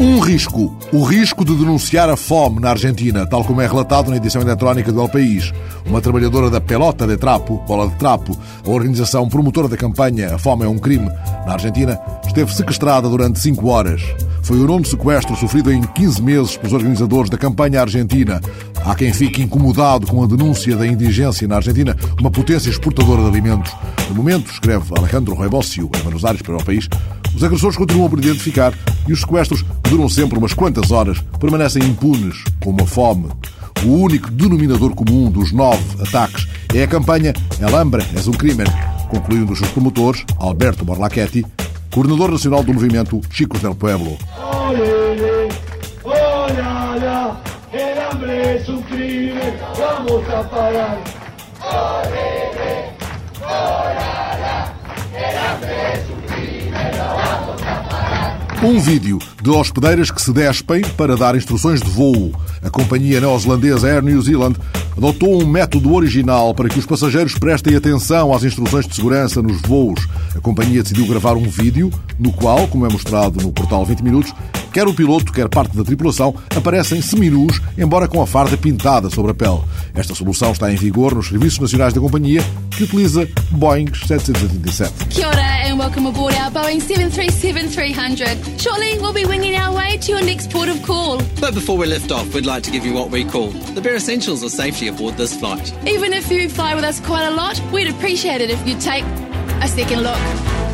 Um risco. O risco de denunciar a fome na Argentina, tal como é relatado na edição eletrónica do El País. Uma trabalhadora da Pelota de Trapo, Bola de Trapo, a organização promotora da campanha A Fome é um Crime, na Argentina, esteve sequestrada durante cinco horas. Foi o nono sequestro sofrido em 15 meses pelos organizadores da campanha argentina. Há quem fique incomodado com a denúncia da indigência na Argentina, uma potência exportadora de alimentos. No momento, escreve Alejandro Rebócio, em Buenos Aires, para o país, os agressores continuam por identificar e os sequestros, que duram sempre umas quantas horas, permanecem impunes, como a fome. O único denominador comum dos nove ataques é a campanha El Hambre es un crimen, concluiu um dos seus promotores, Alberto Borlachetti, coordenador nacional do movimento Chicos del Pueblo. Vamos a parar. Um vídeo de hospedeiras que se despem para dar instruções de voo. A companhia neozelandesa Air New Zealand adotou um método original para que os passageiros prestem atenção às instruções de segurança nos voos. A companhia decidiu gravar um vídeo no qual, como é mostrado no portal 20 Minutos, quer o piloto, quer parte da tripulação aparecem seminus, embora com a farda pintada sobre a pele. Esta solução está em vigor nos serviços nacionais da companhia, que utiliza Boeing 787. And welcome aboard our Boeing 737-300. Shortly, we'll be winging our way to your next port of call. But before we lift off, we'd like to give you what we call the bare essentials of safety aboard this flight. Even if you fly with us quite a lot, we'd appreciate it if you'd take a second look.